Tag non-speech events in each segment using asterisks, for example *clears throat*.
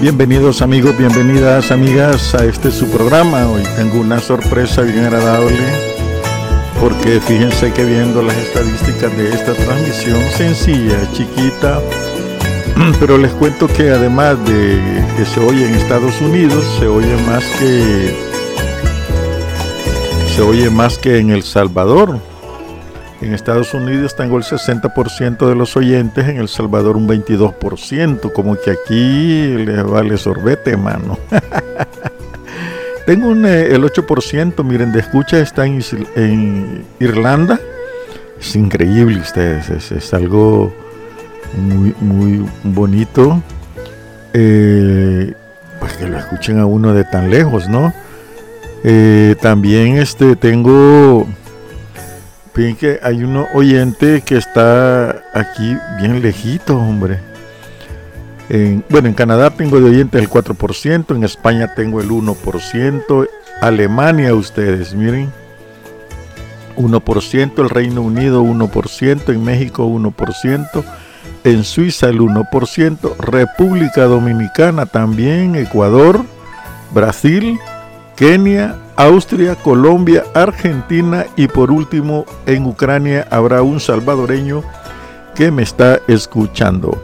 Bienvenidos amigos, bienvenidas amigas a este su programa. Hoy tengo una sorpresa bien agradable porque fíjense que viendo las estadísticas de esta transmisión sencilla, chiquita, *clears throat* pero les cuento que además de que se oye en Estados Unidos, se oye más que se oye más que en El Salvador. En Estados Unidos tengo el 60% de los oyentes, en El Salvador un 22%, como que aquí les vale sorbete, mano. *laughs* tengo un, eh, el 8%, miren, de escucha está en, Irlanda. Es increíble ustedes, es, algo muy, muy bonito. Eh, pues que lo escuchen a uno de tan lejos, ¿no? Eh, también este tengo Fíjense que hay un oyente que está aquí bien lejito, hombre. bueno, en Canadá tengo de oyentes el 4%, en España tengo el 1%, Alemania ustedes, miren, 1%, el Reino Unido 1%, en México 1%, en Suiza el 1%, República Dominicana también, Ecuador, Brasil, Kenia, Austria, Colombia, Argentina y por último en Ucrania habrá un salvadoreño que me está escuchando.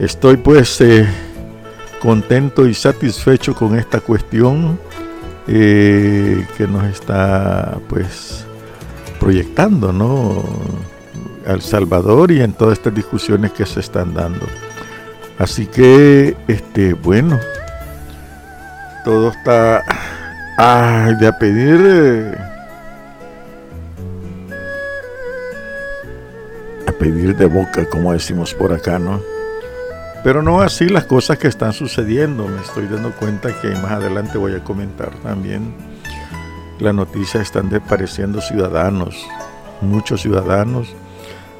Estoy pues eh, contento y satisfecho con esta cuestión eh, que nos está pues proyectando, ¿no? Al Salvador y en todas estas discusiones que se están dando. Así que, este, bueno, todo está Ay, de a pedir. Eh, a pedir de boca, como decimos por acá, ¿no? Pero no así las cosas que están sucediendo. Me estoy dando cuenta que más adelante voy a comentar también. La noticia están desapareciendo ciudadanos, muchos ciudadanos,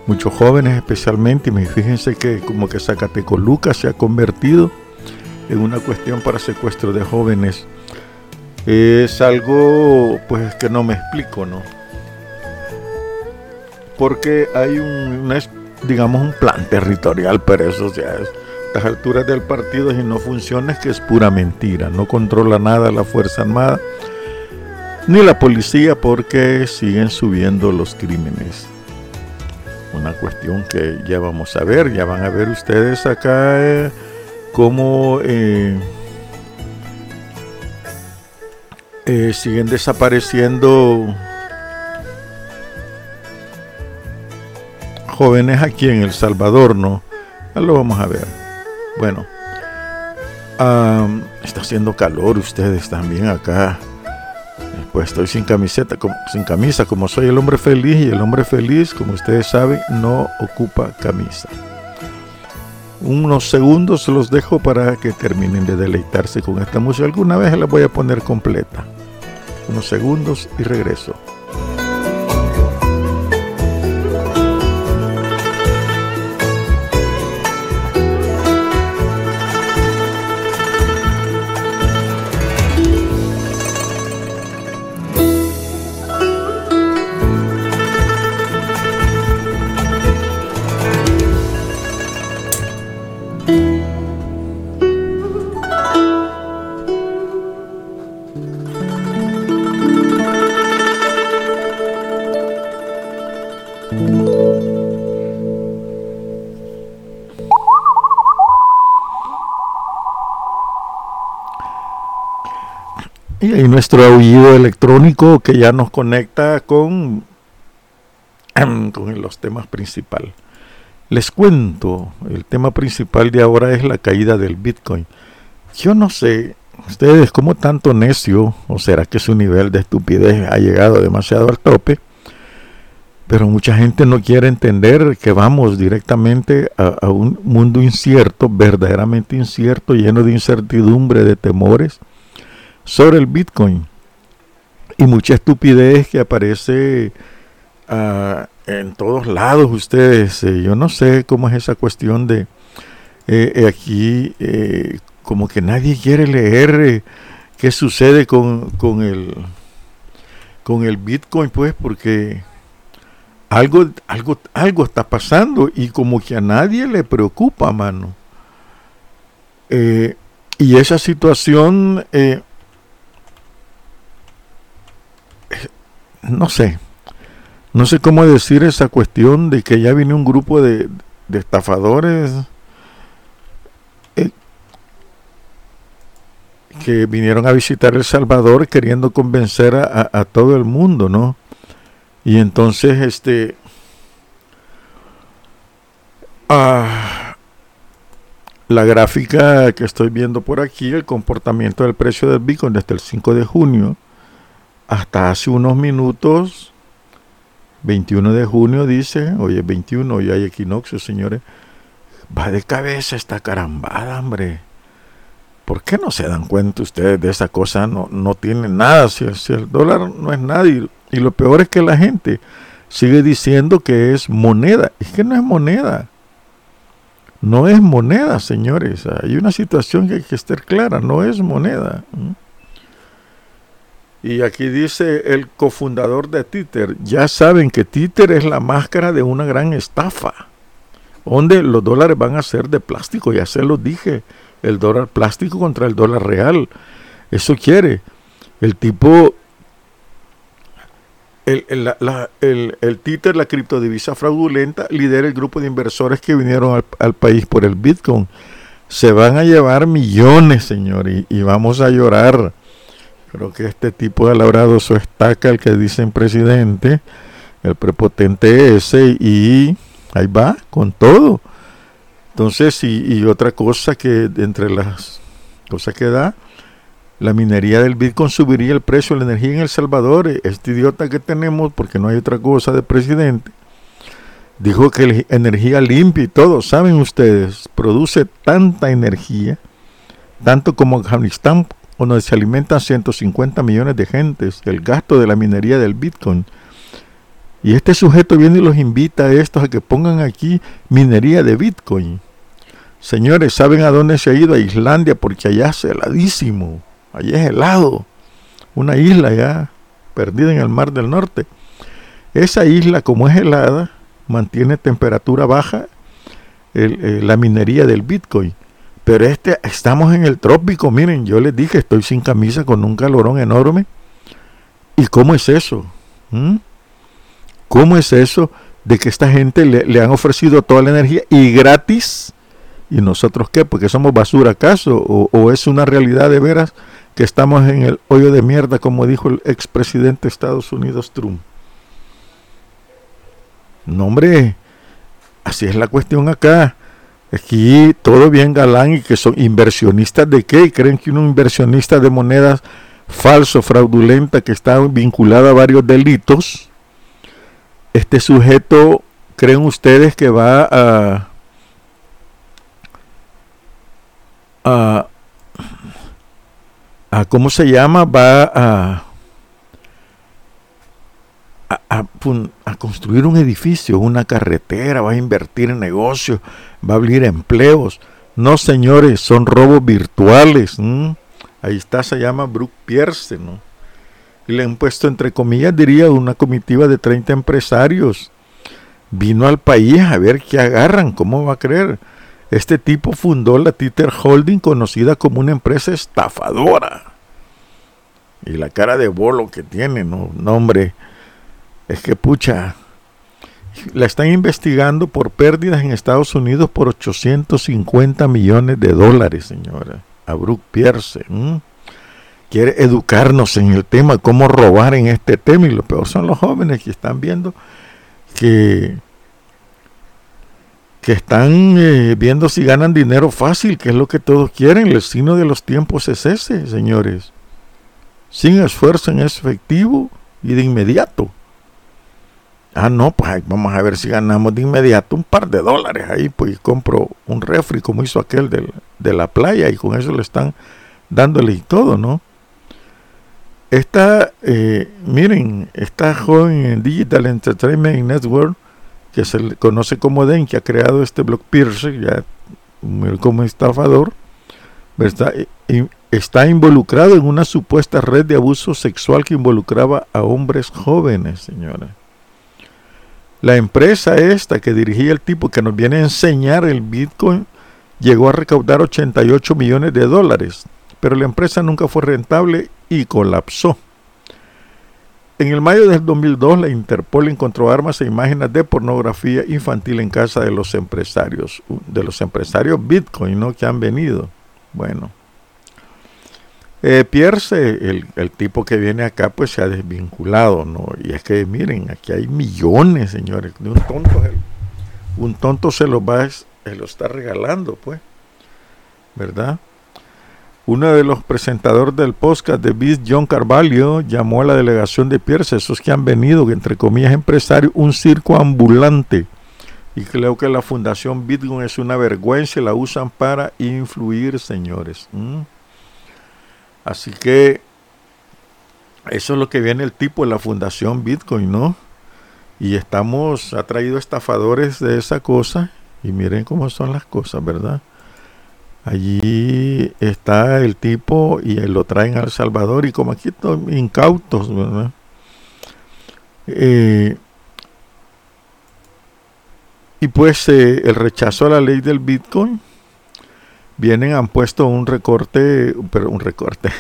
muchos jóvenes especialmente. Y fíjense que como que Zacatecoluca se ha convertido en una cuestión para secuestro de jóvenes es algo pues que no me explico, ¿no? Porque hay un, digamos, un plan territorial, pero eso ya es las alturas del partido y no funciona es que es pura mentira, no controla nada la Fuerza Armada ni la policía porque siguen subiendo los crímenes. Una cuestión que ya vamos a ver, ya van a ver ustedes acá eh, cómo... Eh, Eh, siguen desapareciendo jóvenes aquí en El Salvador, ¿no? Ya lo vamos a ver. Bueno, está haciendo calor ustedes también acá. Pues estoy sin camiseta, sin camisa, como soy el hombre feliz y el hombre feliz, como ustedes saben, no ocupa camisa. Unos segundos los dejo para que terminen de deleitarse con esta música. Alguna vez la voy a poner completa unos segundos y regreso. Y nuestro aullido electrónico que ya nos conecta con, *clears throat* con los temas principales. Les cuento, el tema principal de ahora es la caída del Bitcoin. Yo no sé, ustedes como tanto necio, o será que su nivel de estupidez ha llegado demasiado al tope, pero mucha gente no quiere entender que vamos directamente a un mundo incierto, verdaderamente incierto, lleno de incertidumbre, de temores sobre el Bitcoin y mucha estupidez que aparece ah, en todos lados ustedes. Eh, yo no sé cómo es esa cuestión de eh, eh, aquí, como que nadie quiere leer qué sucede con, con, el, con el Bitcoin, pues, porque algo, algo, algo está pasando y como que a nadie le preocupa, mano. y esa situación, no sé, no sé cómo decir esa cuestión de que ya viene un grupo de, estafadores eh, que vinieron a visitar El Salvador queriendo convencer a, todo el mundo, ¿no? Y entonces, este, Ah, la gráfica que estoy viendo por aquí, el comportamiento del precio del Bitcoin desde el 5 de junio hasta hace unos minutos, 21 de junio dice, oye, 21, hoy hay equinoccio, señores, va de cabeza esta carambada, hombre. ¿Por qué no se dan cuenta ustedes de esa cosa? No, no tienen nada, si, el dólar no es nada y lo peor es que la gente sigue diciendo que es moneda, es que no es moneda no es moneda, señores. Hay una situación que hay que estar clara, no es moneda. Y aquí dice el cofundador de Twitter, ya saben que Twitter es la máscara de una gran estafa, donde los dólares van a ser de plástico, ya se lo dije, el dólar plástico contra el dólar real. Eso quiere. El tipo el, el, el, títer, la criptodivisa fraudulenta, lidera el grupo de inversores que vinieron al, país por el Bitcoin. Se van a llevar millones, señor, y, vamos a llorar. Creo que este tipo de labrado su estaca, el que dicen presidente, el prepotente ese, y ahí va, con todo. Entonces, y, otra cosa que entre las cosas que da, la minería del Bitcoin subiría el precio de la energía en El Salvador. Este idiota que tenemos, porque no hay otra cosa de presidente, dijo que la energía limpia y todo, saben ustedes, produce tanta energía, tanto como Afganistán, donde se alimentan 150 millones de gentes, el gasto de la minería del Bitcoin. Y este sujeto viene y los invita a estos a que pongan aquí minería de Bitcoin. Señores, ¿saben a dónde se ha ido? A Islandia, porque allá es heladísimo. Allí es helado. Una isla ya perdida en el Mar del Norte. Esa isla, como es helada, mantiene temperatura baja eh, la minería del Bitcoin. Pero este, estamos en el trópico, miren, yo les dije, estoy sin camisa con un calorón enorme. ¿Y cómo es eso? ¿Mm? ¿Cómo es eso de que esta gente le, han ofrecido toda la energía y gratis? ¿Y nosotros qué? ¿Porque somos basura acaso? ¿O, o es una realidad de veras que estamos en el hoyo de mierda, como dijo el expresidente de Estados Unidos Trump. No, hombre, así es la cuestión acá. Aquí todo bien galán y que son inversionistas de qué? ¿Creen que un inversionista de monedas falso, fraudulenta, que está vinculado a varios delitos? Este sujeto, ¿creen ustedes que va a, a ¿cómo se llama? Va a, a, construir un edificio, una carretera, va a invertir en negocios, va a abrir empleos. No, señores, son robos virtuales. Ahí está, se llama Brooke Pierce, ¿no? Y le han puesto, entre comillas, diría, una comitiva de 30 empresarios. Vino al país a ver qué agarran, ¿cómo va a creer? Este tipo fundó la Twitter Holding, conocida como una empresa estafadora. Y la cara de bolo que tiene, no, hombre, es que pucha, la están investigando por pérdidas en Estados Unidos por 850 millones de dólares, señora. A Brooke Pierce. Quiere educarnos en el tema, cómo robar en este tema. Y lo peor son los jóvenes que están viendo que que están eh, viendo si ganan dinero fácil, que es lo que todos quieren. El signo de los tiempos es ese, señores. Sin esfuerzo en efectivo y de inmediato. Ah, no, pues vamos a ver si ganamos de inmediato un par de dólares ahí, pues compro un refri como hizo aquel de, la playa y con eso le están dándole y todo, ¿no? Esta, eh, miren, esta joven en Digital Entertainment Network que se le conoce como Den, que ha creado este blog Pierce, ya como estafador, está involucrado en una supuesta red de abuso sexual que involucraba a hombres jóvenes, señora. La empresa esta que dirigía el tipo que nos viene a enseñar el Bitcoin llegó a recaudar 88 millones de dólares, pero la empresa nunca fue rentable y colapsó. En el mayo del 2002, la Interpol encontró armas e imágenes de pornografía infantil en casa de los empresarios, de los empresarios Bitcoin, ¿no? Que han venido. Bueno. Eh, Pierce, el, el, tipo que viene acá, pues se ha desvinculado, ¿no? Y es que, miren, aquí hay millones, señores. De un tonto, un tonto se lo va, se lo está regalando, pues. ¿Verdad? Uno de los presentadores del podcast de Biz, John Carvalho, llamó a la delegación de Pierce, esos que han venido, entre comillas, empresarios, un circo ambulante. Y creo que la fundación Bitcoin es una vergüenza la usan para influir, señores. ¿Mm? Así que eso es lo que viene el tipo de la fundación Bitcoin, ¿no? Y estamos, ha traído estafadores de esa cosa y miren cómo son las cosas, ¿verdad? Allí está el tipo y lo traen a El Salvador y como aquí están incautos, ¿verdad? Eh, y pues eh, el rechazo a la ley del Bitcoin, vienen, han puesto un recorte, pero un recorte,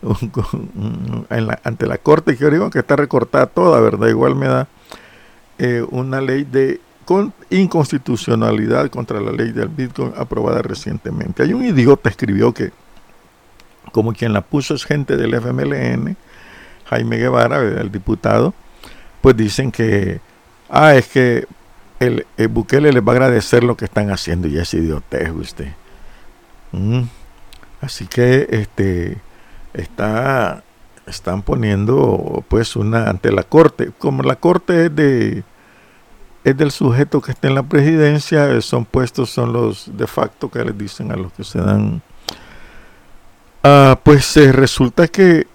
*laughs* ante la corte, que digo que está recortada toda, ¿verdad? Igual me da eh, una ley de con inconstitucionalidad contra la ley del Bitcoin aprobada recientemente. Hay un idiota escribió que, como quien la puso es gente del FMLN, Jaime Guevara, el diputado, pues dicen que, ah, es que el, Bukele les va a agradecer lo que están haciendo y es idiotez usted. Mm. Así que este está están poniendo pues una ante la corte, como la corte es de es del sujeto que está en la presidencia, eh, son puestos, son los de facto que les dicen a los que se dan. Ah, pues eh, resulta que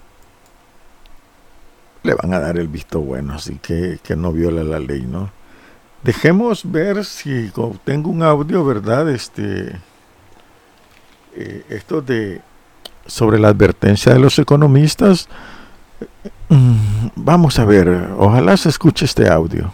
le van a dar el visto bueno, así que, que no viola la ley, ¿no? Dejemos ver si tengo un audio, ¿verdad? Este, eh, esto de sobre la advertencia de los economistas. Mm, vamos a ver, ojalá se escuche este audio.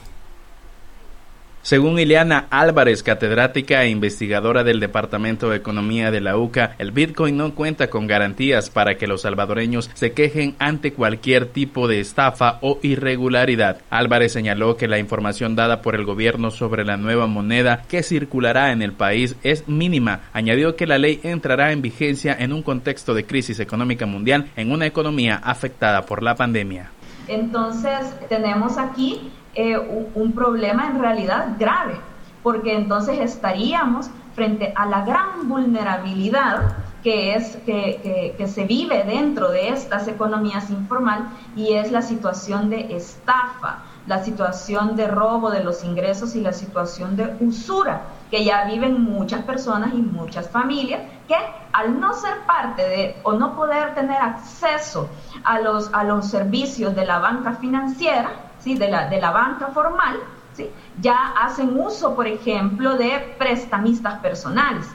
Según Ileana Álvarez, catedrática e investigadora del Departamento de Economía de la UCA, el Bitcoin no cuenta con garantías para que los salvadoreños se quejen ante cualquier tipo de estafa o irregularidad. Álvarez señaló que la información dada por el gobierno sobre la nueva moneda que circulará en el país es mínima. Añadió que la ley entrará en vigencia en un contexto de crisis económica mundial en una economía afectada por la pandemia. Entonces, tenemos aquí eh, un, problema en realidad grave, porque entonces estaríamos frente a la gran vulnerabilidad que es que, que, se vive dentro de estas economías informal y es la situación de estafa, la situación de robo de los ingresos y la situación de usura que ya viven muchas personas y muchas familias que al no ser parte de o no poder tener acceso a los, a los servicios de la banca financiera, ¿sí? de, la, de la banca formal, ¿sí? ya hacen uso, por ejemplo, de prestamistas personales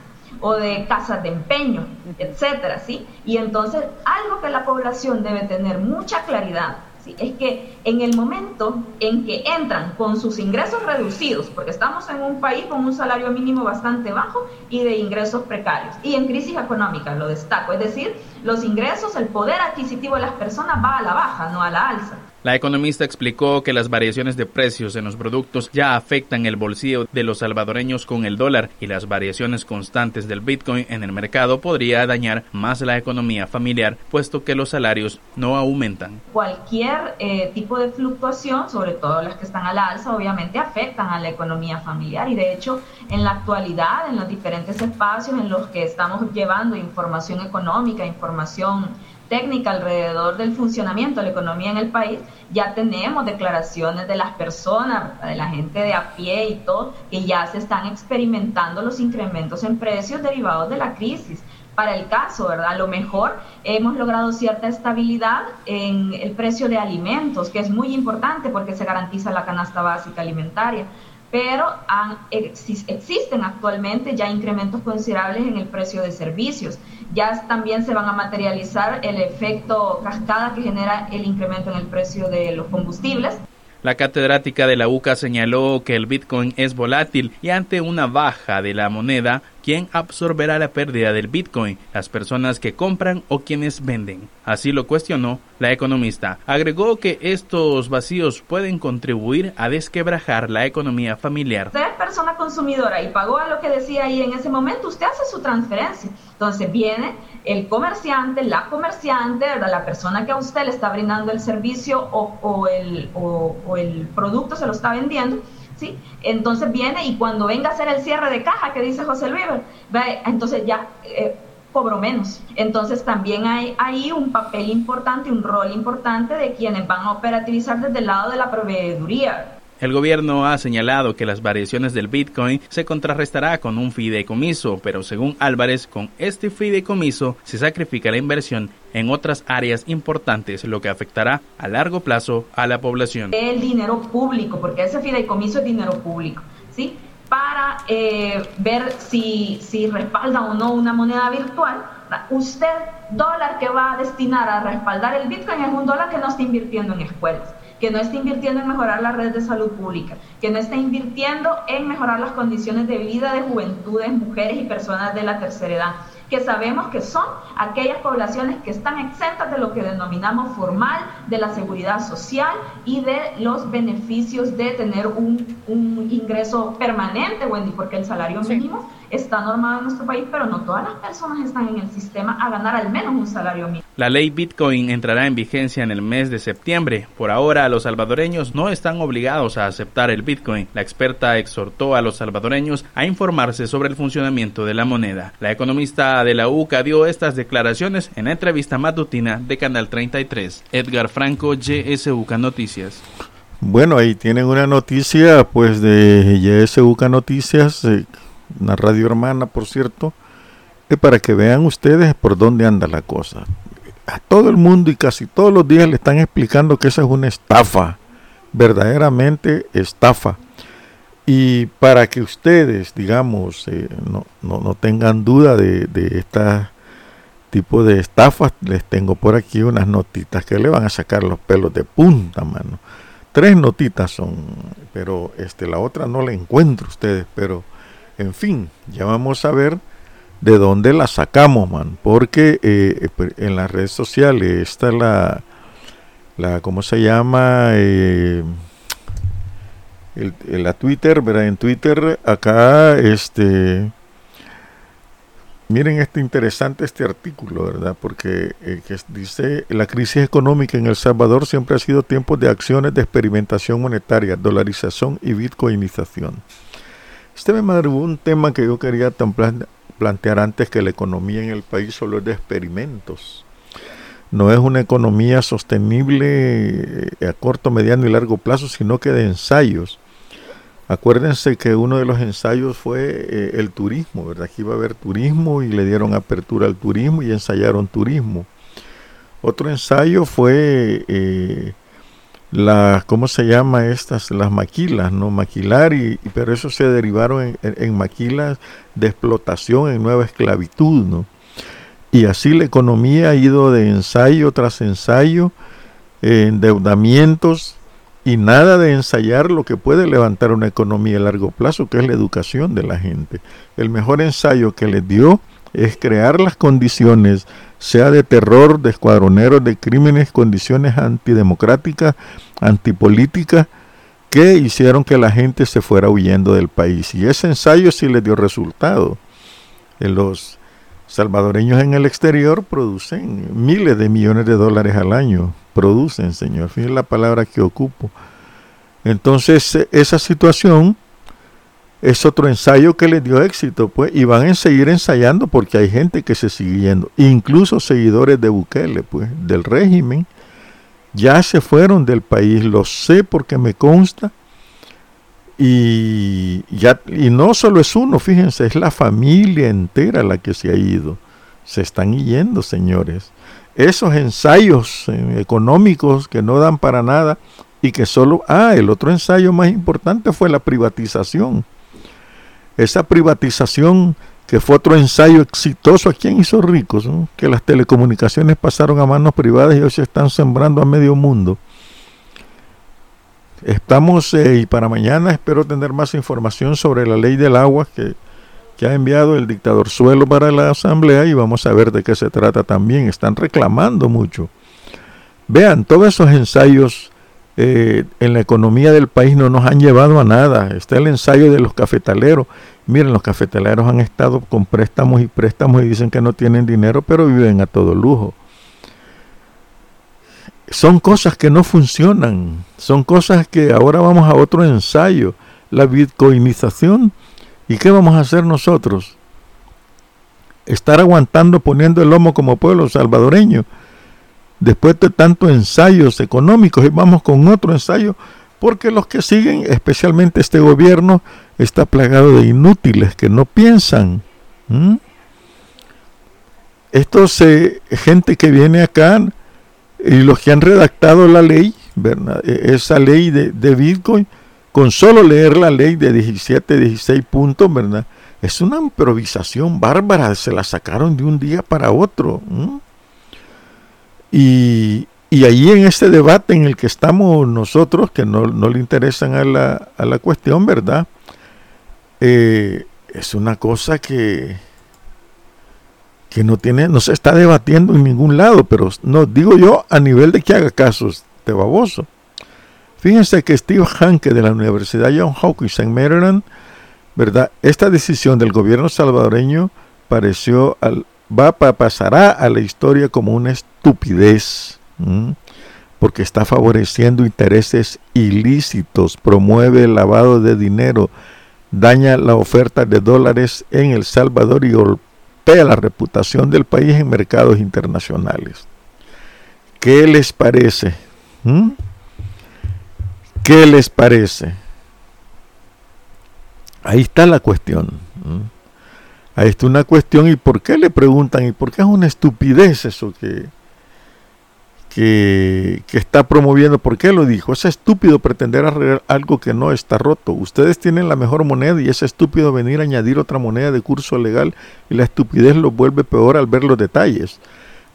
o de casas de empeño, etcétera, ¿sí? Y entonces, algo que la población debe tener mucha claridad es que en el momento en que entran con sus ingresos reducidos, porque estamos en un país con un salario mínimo bastante bajo y de ingresos precarios, y en crisis económica, lo destaco, es decir, los ingresos, el poder adquisitivo de las personas va a la baja, no a la alza. La economista explicó que las variaciones de precios en los productos ya afectan el bolsillo de los salvadoreños con el dólar y las variaciones constantes del Bitcoin en el mercado podría dañar más la economía familiar, puesto que los salarios no aumentan. Cualquier eh, tipo de fluctuación, sobre todo las que están a la alza, obviamente afectan a la economía familiar y de hecho en la actualidad, en los diferentes espacios en los que estamos llevando información económica, información técnica alrededor del funcionamiento de la economía en el país, ya tenemos declaraciones de las personas, de la gente de a pie y todo, que ya se están experimentando los incrementos en precios derivados de la crisis. Para el caso, ¿verdad? A lo mejor hemos logrado cierta estabilidad en el precio de alimentos, que es muy importante porque se garantiza la canasta básica alimentaria pero existen actualmente ya incrementos considerables en el precio de servicios. Ya también se van a materializar el efecto cascada que genera el incremento en el precio de los combustibles. La catedrática de la UCA señaló que el Bitcoin es volátil y ante una baja de la moneda quién absorberá la pérdida del Bitcoin, las personas que compran o quienes venden. Así lo cuestionó la economista. Agregó que estos vacíos pueden contribuir a desquebrajar la economía familiar. Usted persona consumidora y pagó a lo que decía ahí en ese momento, usted hace su transferencia. Entonces viene el comerciante, la comerciante, la persona que a usted le está brindando el servicio o el producto se lo está vendiendo ¿sí? Entonces viene y cuando venga a hacer el cierre de caja que dice José Luis, entonces ya eh, cobro menos. Entonces también hay ahí un papel importante, un rol importante de quienes van a operativizar desde el lado de la proveeduría. El gobierno ha señalado que las variaciones del Bitcoin se contrarrestará con un fideicomiso, pero según Álvarez, con este fideicomiso se sacrifica la inversión en otras áreas importantes, lo que afectará a largo plazo a la población. El dinero público, porque ese fideicomiso es dinero público, ¿sí? Para eh, ver si, si respalda o no una moneda virtual, usted, dólar que va a destinar a respaldar el Bitcoin es un dólar que no está invirtiendo en escuelas que no está invirtiendo en mejorar la red de salud pública, que no está invirtiendo en mejorar las condiciones de vida de juventudes, mujeres y personas de la tercera edad que sabemos que son aquellas poblaciones que están exentas de lo que denominamos formal, de la seguridad social y de los beneficios de tener un, ingreso permanente, Wendy, porque el salario mínimo está normado en nuestro país, pero no todas las personas están en el sistema a ganar al menos un salario mínimo. La ley Bitcoin entrará en vigencia en el mes de septiembre. Por ahora, los salvadoreños no están obligados a aceptar el Bitcoin. La experta exhortó a los salvadoreños a informarse sobre el funcionamiento de la moneda. La economista de la UCA dio estas declaraciones en la entrevista matutina de Canal 33. Edgar Franco, YSUCA Noticias. Bueno, ahí tienen una noticia pues de YSUCA Noticias. Eh, una radio hermana, por cierto, es para que vean ustedes por dónde anda la cosa. A todo el mundo y casi todos los días le están explicando que esa es una estafa, verdaderamente estafa. Y para que ustedes, digamos, eh, no, no, tengan duda de, de este tipo de estafas, les tengo por aquí unas notitas que le van a sacar los pelos de punta, mano. Tres notitas son, pero este, la otra no la encuentro ustedes, pero en fin, ya vamos a ver de dónde la sacamos, man. Porque eh, eh, pues, en las redes sociales está la, la ¿cómo se llama? Eh, la Twitter, ¿verdad? En Twitter acá, este, miren este interesante este artículo, ¿verdad? Porque que dice, la crisis económica en El Salvador siempre ha sido tiempo de acciones de experimentación monetaria, dolarización y bitcoinización. Este me madrugó un tema que yo quería plantear antes que la economía en el país solo es de experimentos. No es una economía sostenible eh, a corto, mediano y largo plazo, sino que de ensayos. Acuérdense que uno de los ensayos fue eh, el turismo, ¿verdad? Aquí iba a haber turismo y le dieron apertura al turismo y ensayaron turismo. Otro ensayo fue eh, las, ¿cómo se llama estas? Las maquilas, ¿no? Maquilar, y, pero eso se derivaron en, maquilas de explotación, en nueva esclavitud, ¿no? Y así la economía ha ido de ensayo tras ensayo, endeudamientos y nada de ensayar lo que puede levantar una economía a largo plazo, que es la educación de la gente. El mejor ensayo que les dio es crear las condiciones, sea de terror, de escuadroneros, de crímenes, condiciones antidemocráticas, antipolíticas, que hicieron que la gente se fuera huyendo del país. Y ese ensayo sí le dio resultado. En los salvadoreños en el exterior producen miles de millones de dólares al año. Producen, señor. Fíjense la palabra que ocupo. Entonces, esa situación es otro ensayo que les dio éxito, pues, y van a seguir ensayando porque hay gente que se sigue yendo, incluso seguidores de Bukele, pues, del régimen, ya se fueron del país, lo sé porque me consta, y, ya, y no solo es uno, fíjense, es la familia entera la que se ha ido, se están yendo, señores. Esos ensayos eh, económicos que no dan para nada y que solo, ah, el otro ensayo más importante fue la privatización esa privatización que fue otro ensayo exitoso, ¿a quién hizo ricos? Que las telecomunicaciones pasaron a manos privadas y hoy se están sembrando a medio mundo. Estamos, eh, y para mañana espero tener más información sobre la ley del agua, que que ha enviado el dictador Suelo para la asamblea y vamos a ver de qué se trata también. Están reclamando mucho. Vean, todos esos ensayos eh, en la economía del país no nos han llevado a nada. Está el ensayo de los cafetaleros. Miren, los cafetaleros han estado con préstamos y préstamos y dicen que no tienen dinero, pero viven a todo lujo. Son cosas que no funcionan. Son cosas que ahora vamos a otro ensayo. La bitcoinización ¿Y qué vamos a hacer nosotros? Estar aguantando poniendo el lomo como pueblo salvadoreño. Después de tantos ensayos económicos y vamos con otro ensayo, porque los que siguen, especialmente este gobierno, está plagado de inútiles que no piensan. Esto se gente que viene acá y los que han redactado la ley, e, esa ley de, de Bitcoin, con solo leer la ley de 17, 16 puntos, ¿verdad? Es una improvisación bárbara, se la sacaron de un día para otro. Y, y ahí en este debate en el que estamos nosotros, que no, le interesan a la, a la cuestión, ¿verdad? Eh, es una cosa que, que no tiene, no se está debatiendo en ningún lado, pero no digo yo a nivel de que haga casos de baboso. Fíjense que Steve Hanke de la Universidad John Hopkins en Maryland, ¿verdad? Esta decisión del gobierno salvadoreño pareció al, va pasará a la historia como una estupidez, porque está favoreciendo intereses ilícitos, promueve el lavado de dinero, daña la oferta de dólares en El Salvador y golpea la reputación del país en mercados internacionales. ¿Qué les parece? ¿Qué les parece? Ahí está la cuestión. Ahí está una cuestión. ¿Y por qué le preguntan? ¿Y por qué es una estupidez eso que, que, que, está promoviendo? ¿Por qué lo dijo? Es estúpido pretender arreglar algo que no está roto. Ustedes tienen la mejor moneda y es estúpido venir a añadir otra moneda de curso legal y la estupidez lo vuelve peor al ver los detalles.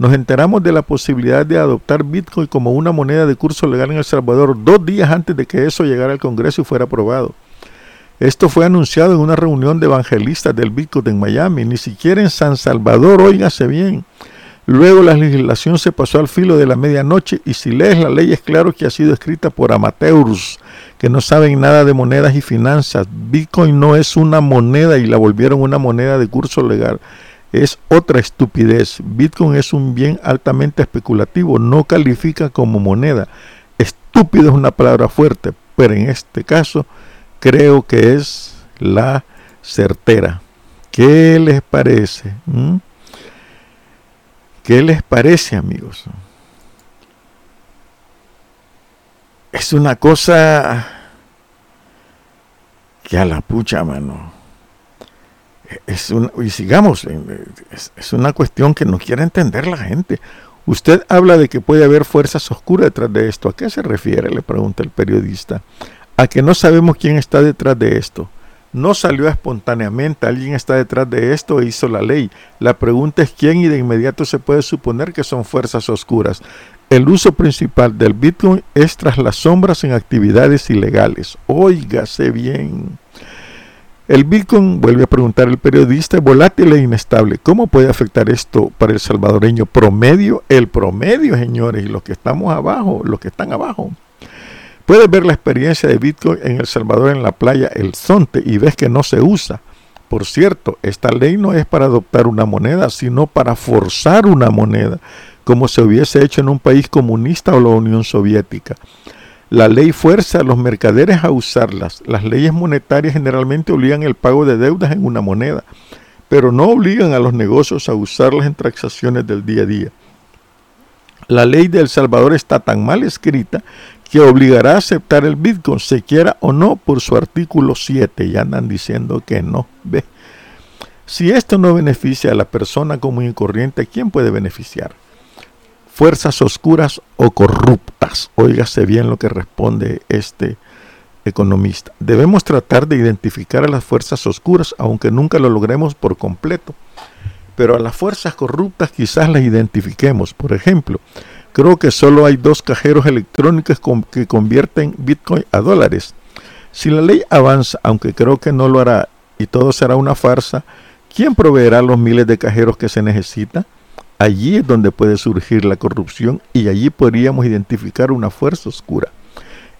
Nos enteramos de la posibilidad de adoptar Bitcoin como una moneda de curso legal en El Salvador dos días antes de que eso llegara al Congreso y fuera aprobado. Esto fue anunciado en una reunión de evangelistas del Bitcoin en Miami, ni siquiera en San Salvador, óigase bien. Luego la legislación se pasó al filo de la medianoche y si lees la ley es claro que ha sido escrita por amateurs que no saben nada de monedas y finanzas. Bitcoin no es una moneda y la volvieron una moneda de curso legal es otra estupidez. Bitcoin es un bien altamente especulativo, no califica como moneda. Estúpido es una palabra fuerte, pero en este caso creo que es la certera. ¿Qué les parece? ¿Mm? ¿Qué les parece, amigos? Es una cosa que a la pucha, mano es y sigamos, es, una cuestión que no quiere entender la gente. Usted habla de que puede haber fuerzas oscuras detrás de esto. ¿A qué se refiere? Le pregunta el periodista. A que no sabemos quién está detrás de esto. No salió espontáneamente, alguien está detrás de esto e hizo la ley. La pregunta es quién y de inmediato se puede suponer que son fuerzas oscuras. El uso principal del Bitcoin es tras las sombras en actividades ilegales. Óigase bien. El Bitcoin, vuelve a preguntar el periodista, es volátil e inestable. ¿Cómo puede afectar esto para el salvadoreño promedio? El promedio, señores, y los que estamos abajo, los que están abajo. Puedes ver la experiencia de Bitcoin en El Salvador en la playa El Zonte y ves que no se usa. Por cierto, esta ley no es para adoptar una moneda, sino para forzar una moneda, como se hubiese hecho en un país comunista o la Unión Soviética. La ley fuerza a los mercaderes a usarlas. Las leyes monetarias generalmente obligan el pago de deudas en una moneda, pero no obligan a los negocios a usarlas en transacciones del día a día. La ley de El Salvador está tan mal escrita que obligará a aceptar el Bitcoin, se quiera o no, por su artículo 7. Y andan diciendo que no. Ve. Si esto no beneficia a la persona común y corriente, ¿quién puede beneficiar? fuerzas oscuras o corruptas. Óigase bien lo que responde este economista. Debemos tratar de identificar a las fuerzas oscuras, aunque nunca lo logremos por completo. Pero a las fuerzas corruptas quizás las identifiquemos. Por ejemplo, creo que solo hay dos cajeros electrónicos que convierten Bitcoin a dólares. Si la ley avanza, aunque creo que no lo hará, y todo será una farsa, ¿quién proveerá los miles de cajeros que se necesita? Allí es donde puede surgir la corrupción y allí podríamos identificar una fuerza oscura.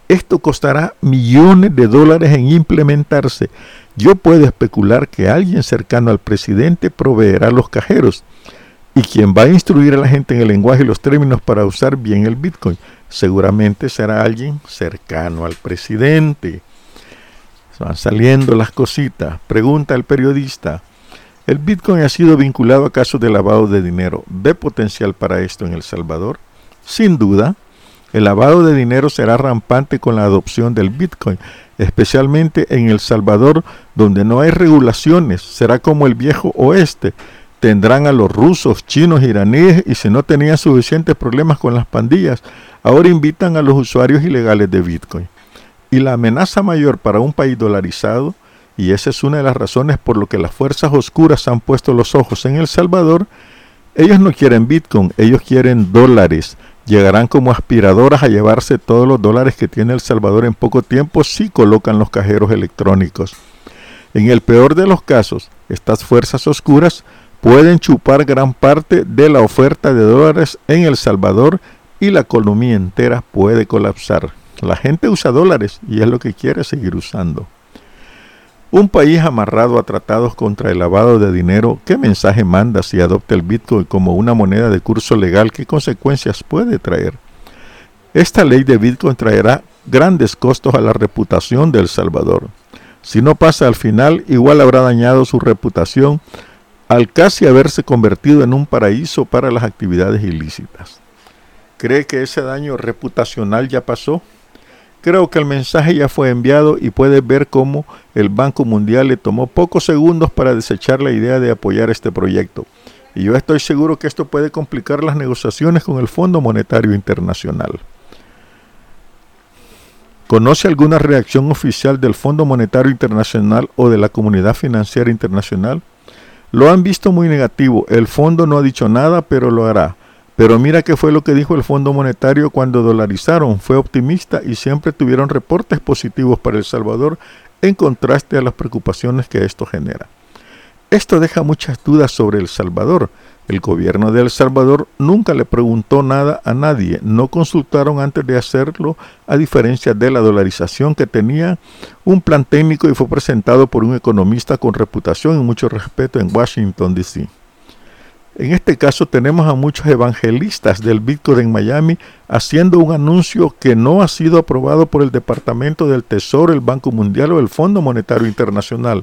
Esto costará millones de dólares en implementarse. Yo puedo especular que alguien cercano al presidente proveerá los cajeros y quien va a instruir a la gente en el lenguaje y los términos para usar bien el Bitcoin seguramente será alguien cercano al presidente. Van saliendo las cositas. Pregunta el periodista. ¿El Bitcoin ha sido vinculado a casos de lavado de dinero? ¿Ve potencial para esto en El Salvador? Sin duda. El lavado de dinero será rampante con la adopción del Bitcoin, especialmente en El Salvador, donde no hay regulaciones. Será como el viejo oeste, tendrán a los rusos, chinos, iraníes y si no tenían suficientes problemas con las pandillas, ahora invitan a los usuarios ilegales de Bitcoin. Y la amenaza mayor para un país dolarizado, y esa es una de las razones por lo que las fuerzas oscuras han puesto los ojos en El Salvador, ellos no quieren Bitcoin, ellos quieren dólares. Llegarán como aspiradoras a llevarse todos los dólares que tiene El Salvador en poco tiempo si colocan los cajeros electrónicos. En el peor de los casos, estas fuerzas oscuras pueden chupar gran parte de la oferta de dólares en El Salvador y la economía entera puede colapsar. La gente usa dólares y es lo que quiere seguir usando. Un país amarrado a tratados contra el lavado de dinero, ¿qué mensaje manda si adopta el Bitcoin como una moneda de curso legal? ¿Qué consecuencias puede traer? Esta ley de Bitcoin traerá grandes costos a la reputación de El Salvador. Si no pasa al final, igual habrá dañado su reputación al casi haberse convertido en un paraíso para las actividades ilícitas. ¿Cree que ese daño reputacional ya pasó? Creo que el mensaje ya fue enviado y puede ver cómo el Banco Mundial le tomó pocos segundos para desechar la idea de apoyar este proyecto. Y yo estoy seguro que esto puede complicar las negociaciones con el Fondo Monetario Internacional. ¿Conoce alguna reacción oficial del Fondo Monetario Internacional o de la Comunidad Financiera Internacional? Lo han visto muy negativo. El fondo no ha dicho nada, pero lo hará. Pero mira qué fue lo que dijo el Fondo Monetario cuando dolarizaron. Fue optimista y siempre tuvieron reportes positivos para El Salvador en contraste a las preocupaciones que esto genera. Esto deja muchas dudas sobre El Salvador. El gobierno de El Salvador nunca le preguntó nada a nadie, no consultaron antes de hacerlo, a diferencia de la dolarización que tenía un plan técnico y fue presentado por un economista con reputación y mucho respeto en Washington, D.C. En este caso tenemos a muchos evangelistas del Bitcoin en Miami haciendo un anuncio que no ha sido aprobado por el Departamento del Tesoro, el Banco Mundial o el Fondo Monetario Internacional.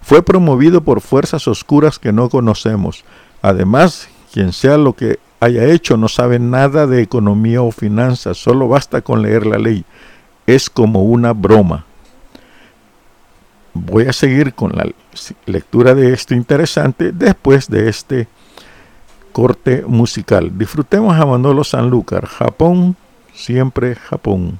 Fue promovido por fuerzas oscuras que no conocemos. Además, quien sea lo que haya hecho no sabe nada de economía o finanzas, solo basta con leer la ley. Es como una broma. Voy a seguir con la lectura de esto interesante después de este corte musical. Disfrutemos a Manolo Sanlúcar, Japón, siempre Japón.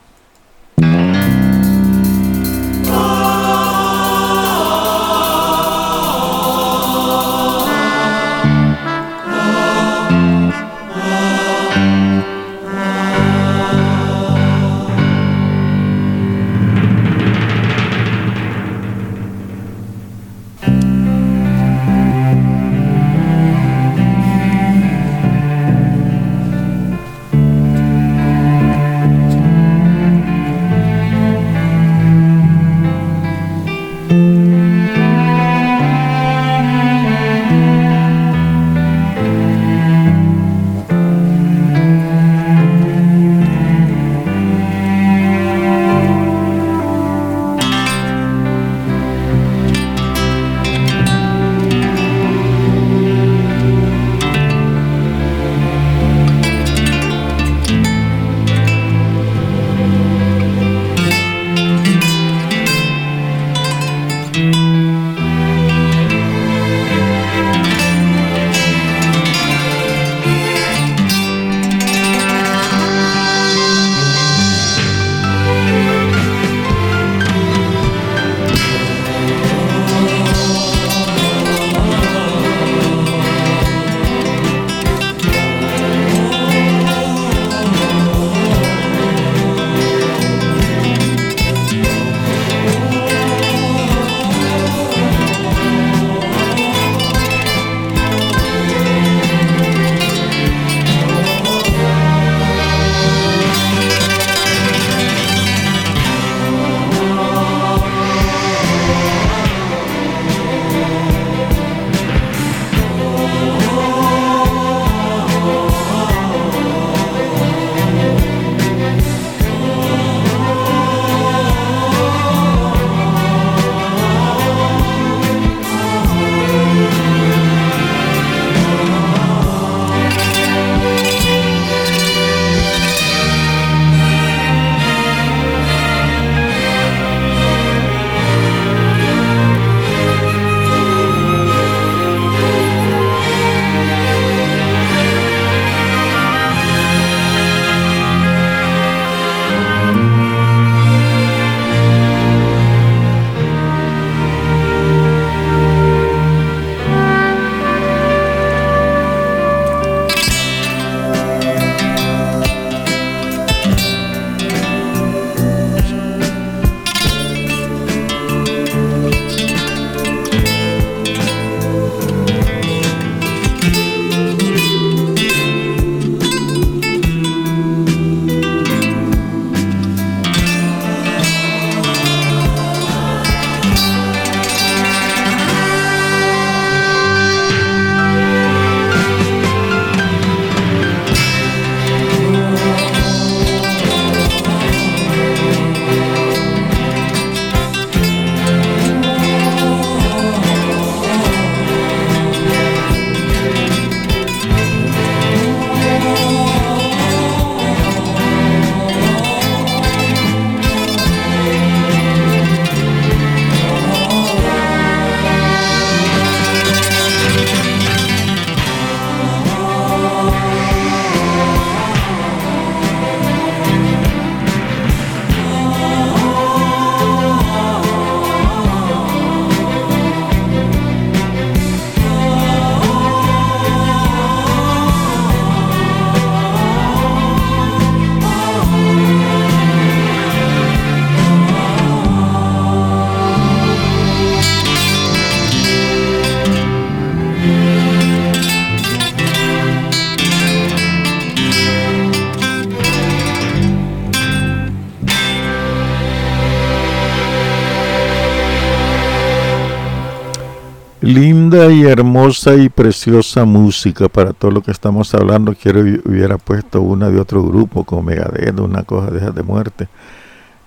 Y hermosa y preciosa música para todo lo que estamos hablando. Quiero hubiera puesto una de otro grupo, como Megadeth, una cosa de de muerte.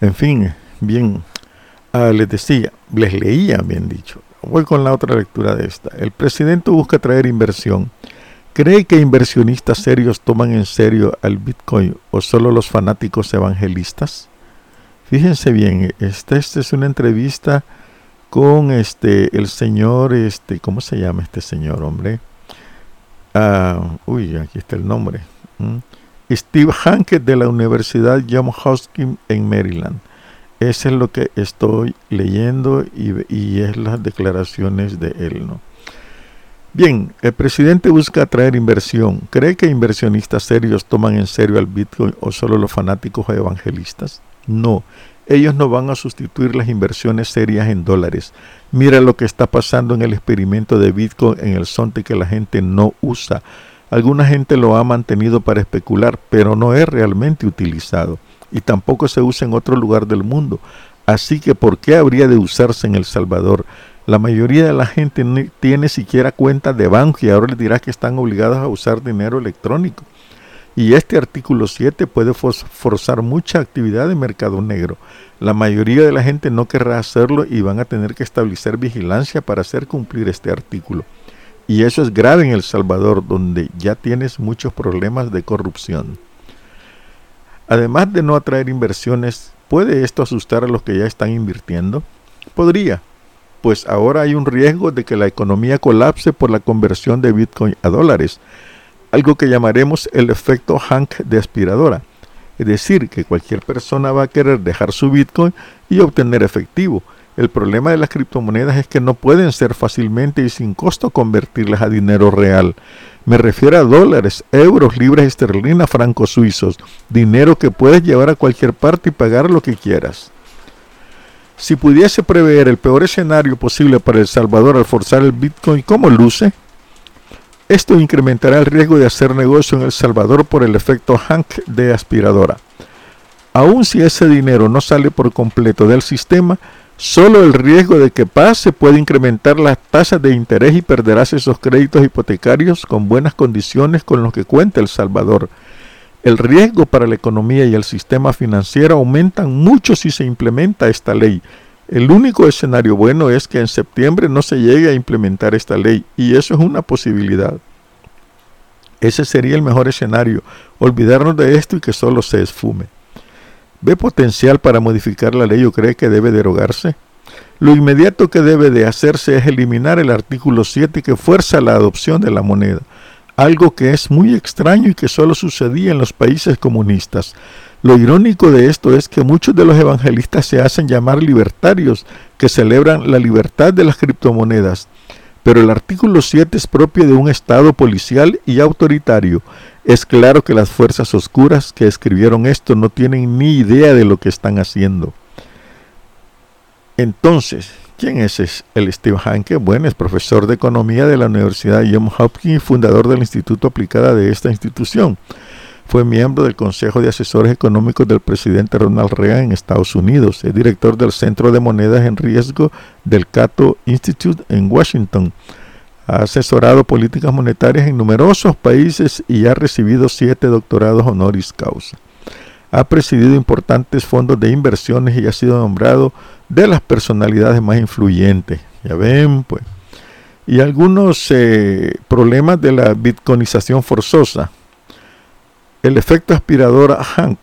En fin, bien. Ah, les decía, les leía, bien dicho. Voy con la otra lectura de esta. El presidente busca traer inversión. ¿Cree que inversionistas serios toman en serio al Bitcoin o solo los fanáticos evangelistas? Fíjense bien, esta, esta es una entrevista con este el señor este cómo se llama este señor hombre ah, uy aquí está el nombre Steve Hankett de la Universidad Johns Hopkins en Maryland. Eso es lo que estoy leyendo y, y es las declaraciones de él no Bien, el presidente busca atraer inversión. ¿Cree que inversionistas serios toman en serio al Bitcoin o solo los fanáticos evangelistas? No, ellos no van a sustituir las inversiones serias en dólares. Mira lo que está pasando en el experimento de Bitcoin en el Sonte que la gente no usa. Alguna gente lo ha mantenido para especular, pero no es realmente utilizado y tampoco se usa en otro lugar del mundo. Así que ¿por qué habría de usarse en El Salvador? La mayoría de la gente no tiene siquiera cuenta de banco y ahora les dirá que están obligados a usar dinero electrónico. Y este artículo 7 puede forzar mucha actividad de mercado negro. La mayoría de la gente no querrá hacerlo y van a tener que establecer vigilancia para hacer cumplir este artículo. Y eso es grave en El Salvador, donde ya tienes muchos problemas de corrupción. Además de no atraer inversiones, ¿puede esto asustar a los que ya están invirtiendo? Podría, pues ahora hay un riesgo de que la economía colapse por la conversión de Bitcoin a dólares algo que llamaremos el efecto Hank de aspiradora. Es decir, que cualquier persona va a querer dejar su Bitcoin y obtener efectivo. El problema de las criptomonedas es que no pueden ser fácilmente y sin costo convertirlas a dinero real. Me refiero a dólares, euros, libras esterlinas, francos suizos, dinero que puedes llevar a cualquier parte y pagar lo que quieras. Si pudiese prever el peor escenario posible para El Salvador al forzar el Bitcoin, ¿cómo luce? Esto incrementará el riesgo de hacer negocio en El Salvador por el efecto Hank de aspiradora. Aun si ese dinero no sale por completo del sistema, solo el riesgo de que pase puede incrementar las tasas de interés y perderás esos créditos hipotecarios con buenas condiciones con los que cuenta El Salvador. El riesgo para la economía y el sistema financiero aumentan mucho si se implementa esta ley. El único escenario bueno es que en septiembre no se llegue a implementar esta ley y eso es una posibilidad. Ese sería el mejor escenario, olvidarnos de esto y que solo se esfume. ¿Ve potencial para modificar la ley o cree que debe derogarse? Lo inmediato que debe de hacerse es eliminar el artículo 7 que fuerza la adopción de la moneda, algo que es muy extraño y que solo sucedía en los países comunistas. Lo irónico de esto es que muchos de los evangelistas se hacen llamar libertarios, que celebran la libertad de las criptomonedas. Pero el artículo 7 es propio de un Estado policial y autoritario. Es claro que las fuerzas oscuras que escribieron esto no tienen ni idea de lo que están haciendo. Entonces, ¿quién es el Steve Hanke? Bueno, es profesor de economía de la Universidad Johns Hopkins y fundador del Instituto Aplicada de esta institución. Fue miembro del Consejo de Asesores Económicos del presidente Ronald Reagan en Estados Unidos. Es director del Centro de Monedas en Riesgo del Cato Institute en Washington. Ha asesorado políticas monetarias en numerosos países y ha recibido siete doctorados honoris causa. Ha presidido importantes fondos de inversiones y ha sido nombrado de las personalidades más influyentes. Ya ven, pues. Y algunos eh, problemas de la bitcoinización forzosa el efecto aspirador Hank.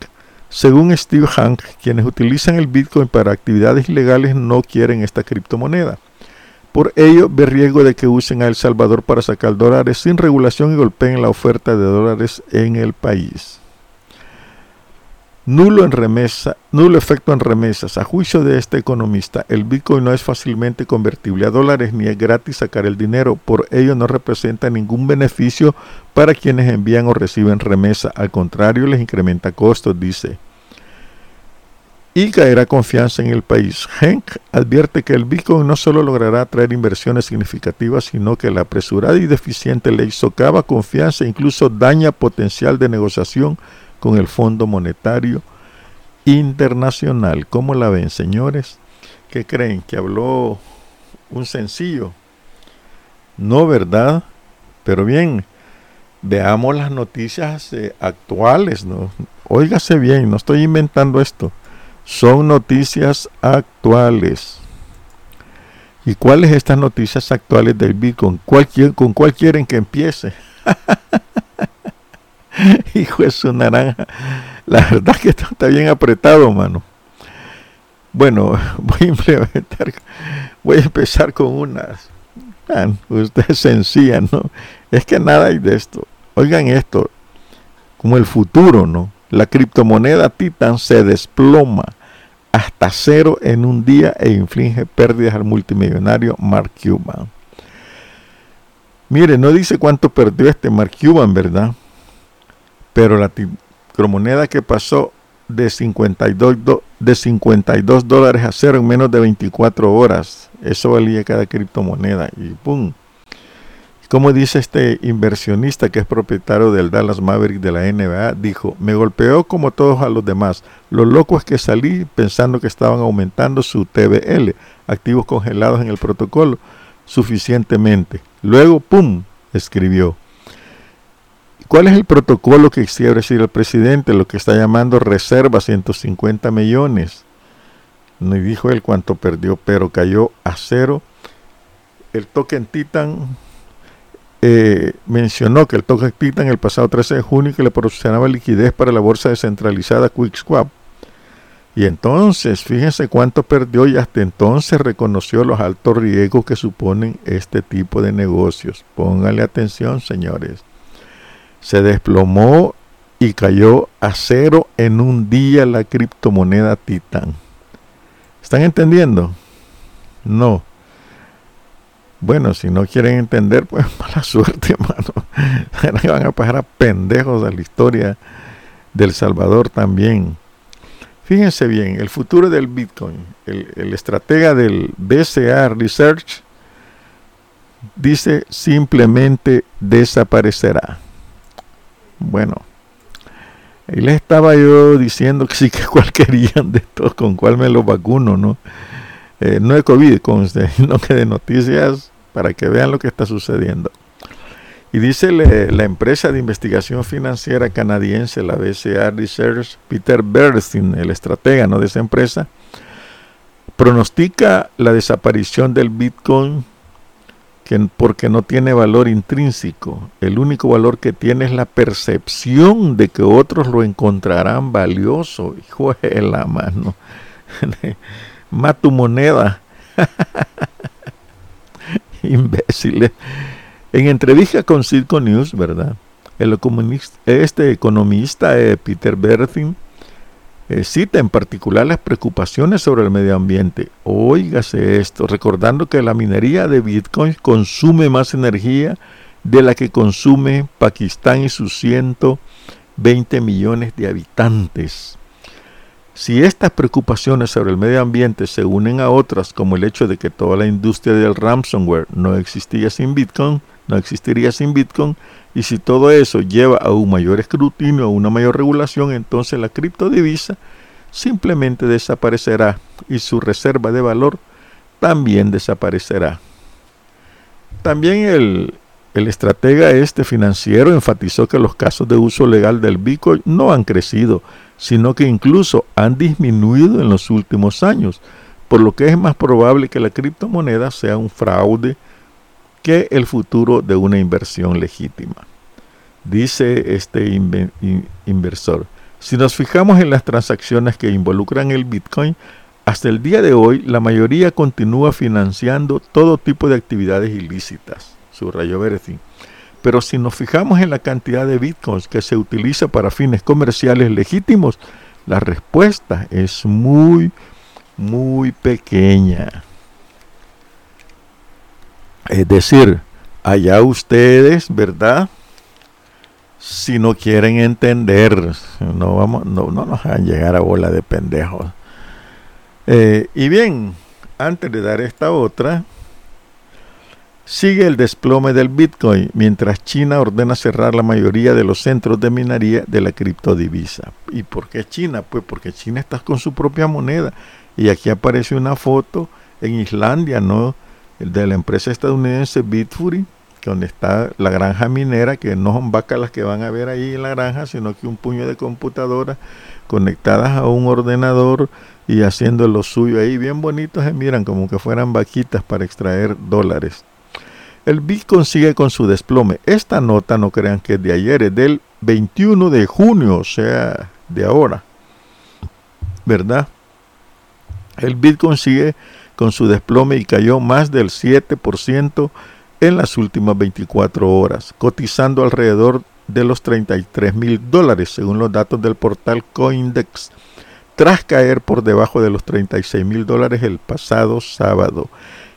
Según Steve Hank, quienes utilizan el Bitcoin para actividades ilegales no quieren esta criptomoneda. Por ello, ve riesgo de que usen a El Salvador para sacar dólares sin regulación y golpeen la oferta de dólares en el país. Nulo, en remesa, nulo efecto en remesas. A juicio de este economista, el Bitcoin no es fácilmente convertible a dólares ni es gratis sacar el dinero. Por ello no representa ningún beneficio para quienes envían o reciben remesa. Al contrario, les incrementa costos, dice. Y caerá confianza en el país. Henk advierte que el Bitcoin no solo logrará atraer inversiones significativas, sino que la apresurada y deficiente ley socava confianza e incluso daña potencial de negociación con el Fondo Monetario Internacional. ¿Cómo la ven, señores? ¿Qué creen? ¿Que habló un sencillo? No, ¿verdad? Pero bien, veamos las noticias eh, actuales, ¿no? Óigase bien, no estoy inventando esto. Son noticias actuales. ¿Y cuáles estas noticias actuales del Bitcoin? ¿Con cuál quieren que empiece? *laughs* *laughs* Hijo de su naranja. La verdad que esto está bien apretado, mano. Bueno, *laughs* voy a implementar, voy a empezar con unas. usted es sencilla, ¿no? Es que nada hay de esto. Oigan esto, como el futuro, ¿no? La criptomoneda Titan se desploma hasta cero en un día e inflige pérdidas al multimillonario Mark Cuban. Mire, no dice cuánto perdió este Mark Cuban, ¿verdad? Pero la criptomoneda que pasó de 52, de 52 dólares a cero en menos de 24 horas, eso valía cada criptomoneda y ¡pum! Como dice este inversionista que es propietario del Dallas Maverick de la NBA, dijo, me golpeó como todos a los demás. Lo loco es que salí pensando que estaban aumentando su TBL, activos congelados en el protocolo, suficientemente. Luego, ¡pum!, escribió. ¿Cuál es el protocolo que quiere decir el presidente? Lo que está llamando reserva 150 millones. No dijo él cuánto perdió, pero cayó a cero. El token Titan eh, mencionó que el token Titan el pasado 13 de junio que le proporcionaba liquidez para la bolsa descentralizada QuickSwap. Y entonces, fíjense cuánto perdió y hasta entonces reconoció los altos riesgos que suponen este tipo de negocios. Pónganle atención, señores. Se desplomó y cayó a cero en un día la criptomoneda Titan. ¿Están entendiendo? No. Bueno, si no quieren entender, pues *laughs* mala suerte, hermano. van a pasar a pendejos a la historia del Salvador también. Fíjense bien, el futuro del Bitcoin, el, el estratega del BCA Research dice simplemente desaparecerá. Bueno, ahí les estaba yo diciendo que sí que cuál querían de todos, con cuál me lo vacuno, ¿no? Eh, no de COVID, *laughs* sino que de noticias para que vean lo que está sucediendo. Y dice la empresa de investigación financiera canadiense, la BCA Research, Peter Bernstein, el estratega ¿no? de esa empresa, pronostica la desaparición del Bitcoin porque no tiene valor intrínseco. El único valor que tiene es la percepción de que otros lo encontrarán valioso. Hijo de la mano. *laughs* Más tu moneda. *laughs* Imbéciles. En entrevista con Circo News, ¿verdad? El este economista eh, Peter Berthin cita en particular las preocupaciones sobre el medio ambiente. Óigase esto, recordando que la minería de Bitcoin consume más energía de la que consume Pakistán y sus 120 millones de habitantes. Si estas preocupaciones sobre el medio ambiente se unen a otras, como el hecho de que toda la industria del ransomware no existía sin Bitcoin, no existiría sin Bitcoin, y si todo eso lleva a un mayor escrutinio, a una mayor regulación, entonces la criptodivisa simplemente desaparecerá y su reserva de valor también desaparecerá. También el, el estratega este financiero enfatizó que los casos de uso legal del Bitcoin no han crecido, sino que incluso han disminuido en los últimos años, por lo que es más probable que la criptomoneda sea un fraude que el futuro de una inversión legítima. Dice este inversor, si nos fijamos en las transacciones que involucran el Bitcoin, hasta el día de hoy la mayoría continúa financiando todo tipo de actividades ilícitas, subrayó Berezin. Pero si nos fijamos en la cantidad de bitcoins que se utiliza para fines comerciales legítimos, la respuesta es muy, muy pequeña. Es decir, allá ustedes, ¿verdad? Si no quieren entender, no, vamos, no, no nos van a llegar a bola de pendejos. Eh, y bien, antes de dar esta otra, sigue el desplome del Bitcoin mientras China ordena cerrar la mayoría de los centros de minería de la criptodivisa. ¿Y por qué China? Pues porque China está con su propia moneda. Y aquí aparece una foto en Islandia, ¿no? De la empresa estadounidense Bitfury, donde está la granja minera, que no son vacas las que van a ver ahí en la granja, sino que un puño de computadoras conectadas a un ordenador y haciendo lo suyo ahí, bien bonitos, se miran como que fueran vaquitas para extraer dólares. El Bitcoin sigue con su desplome. Esta nota, no crean que es de ayer, es del 21 de junio, o sea, de ahora. ¿Verdad? El Bitcoin sigue con su desplome y cayó más del 7% en las últimas 24 horas, cotizando alrededor de los 33 mil dólares, según los datos del portal Coindex, tras caer por debajo de los 36 mil dólares el pasado sábado.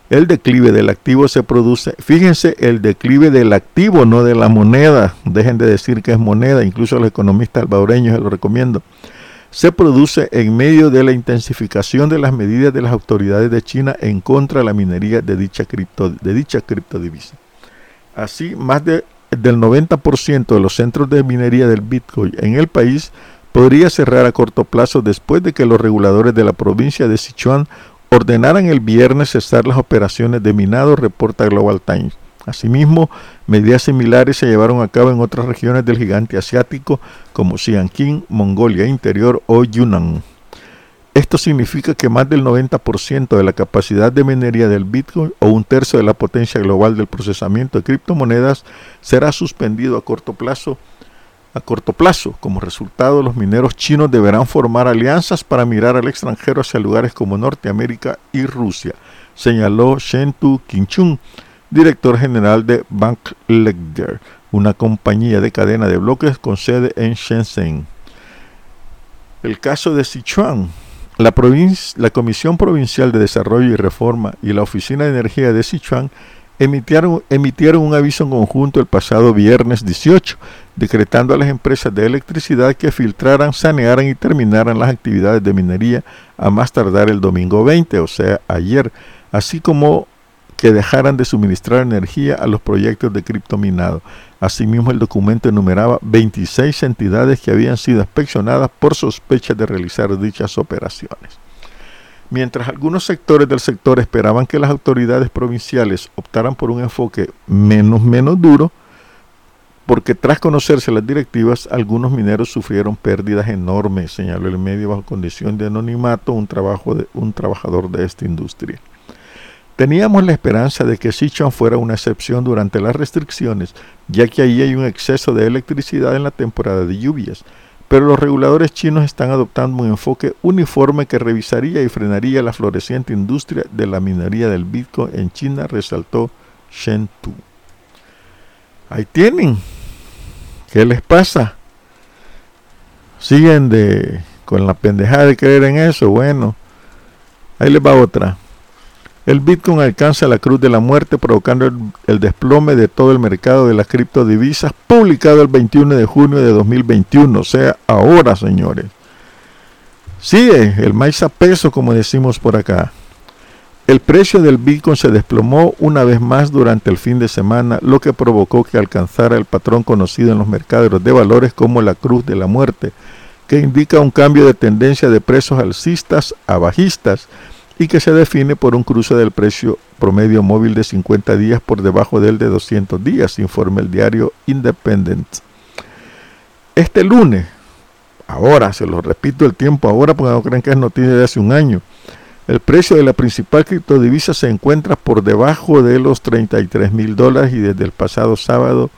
El declive del activo se produce, fíjense, el declive del activo, no de la moneda, dejen de decir que es moneda, incluso los economistas albareños se lo recomiendo se produce en medio de la intensificación de las medidas de las autoridades de China en contra de la minería de dicha, cripto, de dicha criptodivisa. Así, más de, del 90% de los centros de minería del Bitcoin en el país podría cerrar a corto plazo después de que los reguladores de la provincia de Sichuan ordenaran el viernes cesar las operaciones de minado, reporta Global Times. Asimismo, medidas similares se llevaron a cabo en otras regiones del gigante asiático como Xi'anqing, Mongolia Interior o Yunnan. Esto significa que más del 90% de la capacidad de minería del Bitcoin o un tercio de la potencia global del procesamiento de criptomonedas será suspendido a corto plazo. A corto plazo, como resultado, los mineros chinos deberán formar alianzas para mirar al extranjero hacia lugares como Norteamérica y Rusia, señaló Shentu Qinchun, director general de Bank Ledger, una compañía de cadena de bloques con sede en Shenzhen. El caso de Sichuan. La, Comisión Provincial de Desarrollo y Reforma y la Oficina de Energía de Sichuan emitieron, emitieron un aviso conjunto el pasado viernes 18, decretando a las empresas de electricidad que filtraran, sanearan y terminaran las actividades de minería a más tardar el domingo 20, o sea, ayer, así como que dejaran de suministrar energía a los proyectos de criptominado. Asimismo, el documento enumeraba 26 entidades que habían sido inspeccionadas por sospecha de realizar dichas operaciones. Mientras algunos sectores del sector esperaban que las autoridades provinciales optaran por un enfoque menos menos duro, porque tras conocerse las directivas, algunos mineros sufrieron pérdidas enormes, señaló el medio bajo condición de anonimato un, trabajo de, un trabajador de esta industria. Teníamos la esperanza de que Sichuan fuera una excepción durante las restricciones, ya que ahí hay un exceso de electricidad en la temporada de lluvias, pero los reguladores chinos están adoptando un enfoque uniforme que revisaría y frenaría la floreciente industria de la minería del Bitcoin en China, resaltó Shen Tu. Ahí tienen. ¿Qué les pasa? Siguen de con la pendejada de creer en eso. Bueno, ahí les va otra. El Bitcoin alcanza la cruz de la muerte provocando el, desplome de todo el mercado de las criptodivisas publicado el 21 de junio de 2021, o sea, ahora señores. Sigue el maíz a peso como decimos por acá. El precio del Bitcoin se desplomó una vez más durante el fin de semana, lo que provocó que alcanzara el patrón conocido en los mercados de valores como la cruz de la muerte, que indica un cambio de tendencia de precios alcistas a bajistas y que se define por un cruce del precio promedio móvil de 50 días por debajo del de 200 días, informa el diario Independent. Este lunes, ahora, se lo repito el tiempo ahora porque no creen que es noticia de hace un año, el precio de la principal criptodivisa se encuentra por debajo de los 33 mil dólares y desde el pasado sábado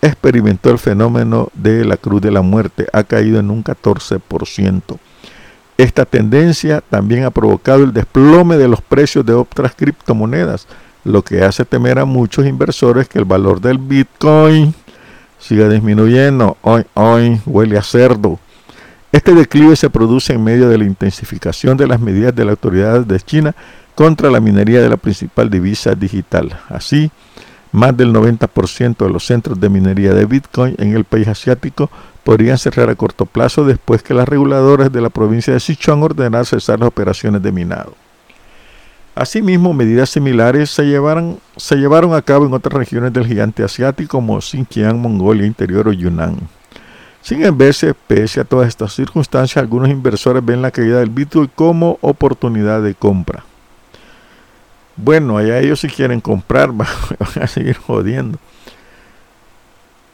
experimentó el fenómeno de la cruz de la muerte, ha caído en un 14%. Esta tendencia también ha provocado el desplome de los precios de otras criptomonedas, lo que hace temer a muchos inversores que el valor del Bitcoin siga disminuyendo. Hoy, hoy huele a cerdo. Este declive se produce en medio de la intensificación de las medidas de la autoridad de China contra la minería de la principal divisa digital. Así, más del 90% de los centros de minería de Bitcoin en el país asiático podrían cerrar a corto plazo después que las reguladoras de la provincia de Sichuan ordenaran cesar las operaciones de minado. Asimismo, medidas similares se, se llevaron a cabo en otras regiones del gigante asiático como Xinjiang, Mongolia Interior o Yunnan. Sin embargo, pese a todas estas circunstancias, algunos inversores ven la caída del Bitcoin como oportunidad de compra. Bueno, allá ellos si quieren comprar *laughs* van a seguir jodiendo.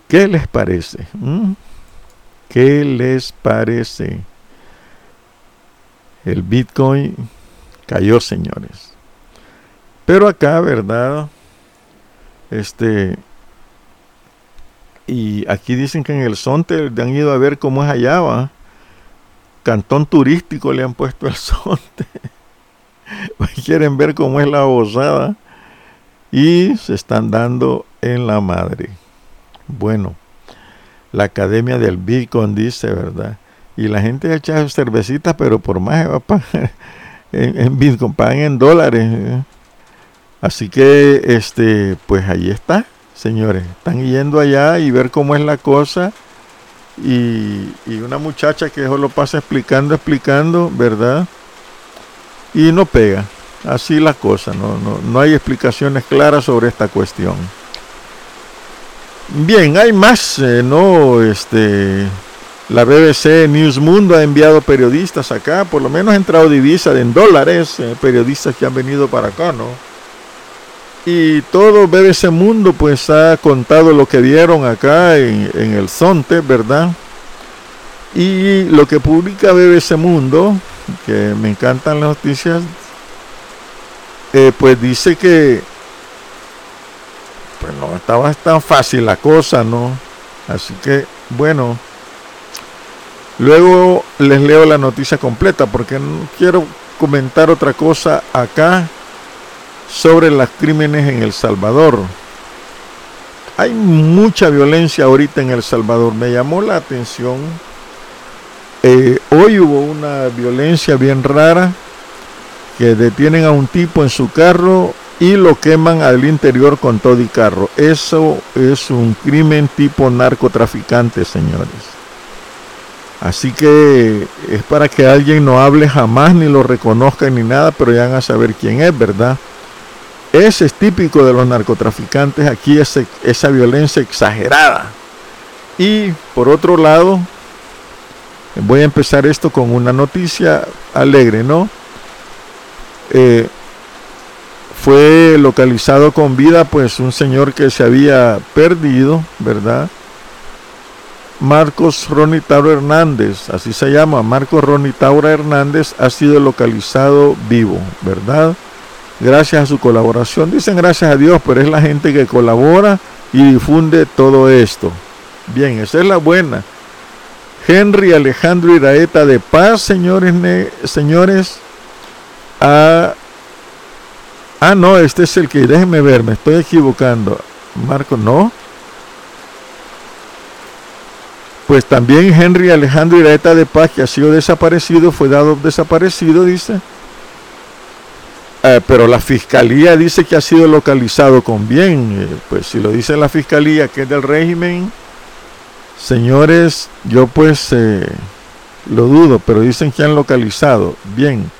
¿Qué les parece? ¿Mm? ¿Qué les parece? El Bitcoin cayó, señores. Pero acá, ¿verdad? Este. Y aquí dicen que en el Sonte han ido a ver cómo es allá. Cantón turístico le han puesto el *laughs* Sonte. *laughs* Quieren ver cómo es la osada. Y se están dando en la madre. Bueno, la Academia del Bitcoin dice, ¿verdad? Y la gente echa cervecitas, pero por más va a pagar *laughs* en, en Bitcoin, pagan en dólares. ¿eh? Así que, este, pues ahí está, señores. Están yendo allá y ver cómo es la cosa. Y, y una muchacha que eso lo pasa explicando, explicando, ¿verdad? Y no pega. Así la cosa, no, no, no hay explicaciones claras sobre esta cuestión. Bien, hay más, eh, ¿no? Este, la BBC News Mundo ha enviado periodistas acá, por lo menos ha entrado divisa en dólares, eh, periodistas que han venido para acá, ¿no? Y todo BBC Mundo pues ha contado lo que vieron acá en, en el Zonte, ¿verdad? Y lo que publica BBC Mundo, que me encantan las noticias, eh, pues dice que pues no estaba tan fácil la cosa, ¿no? Así que, bueno, luego les leo la noticia completa porque no quiero comentar otra cosa acá sobre los crímenes en El Salvador. Hay mucha violencia ahorita en El Salvador. Me llamó la atención. Eh, hoy hubo una violencia bien rara que detienen a un tipo en su carro y lo queman al interior con todo y carro. Eso es un crimen tipo narcotraficante, señores. Así que es para que alguien no hable jamás ni lo reconozca ni nada, pero ya van a saber quién es, ¿verdad? Ese es típico de los narcotraficantes, aquí esa violencia exagerada. Y por otro lado, voy a empezar esto con una noticia alegre, ¿no? Eh, fue localizado con vida pues un señor que se había perdido, ¿verdad? Marcos Ronnie Taura Hernández, así se llama, Marcos Ronnie Taura Hernández ha sido localizado vivo, ¿verdad? Gracias a su colaboración, dicen gracias a Dios, pero es la gente que colabora y difunde todo esto. Bien, esa es la buena. Henry Alejandro Iraeta de Paz, señores, señores, ha Ah, no, este es el que, déjenme ver, me estoy equivocando. Marco, no. Pues también Henry Alejandro Iraeta de Paz, que ha sido desaparecido, fue dado desaparecido, dice. Eh, pero la fiscalía dice que ha sido localizado con bien. Eh, pues si lo dice la fiscalía que es del régimen, señores, yo pues eh, lo dudo, pero dicen que han localizado bien.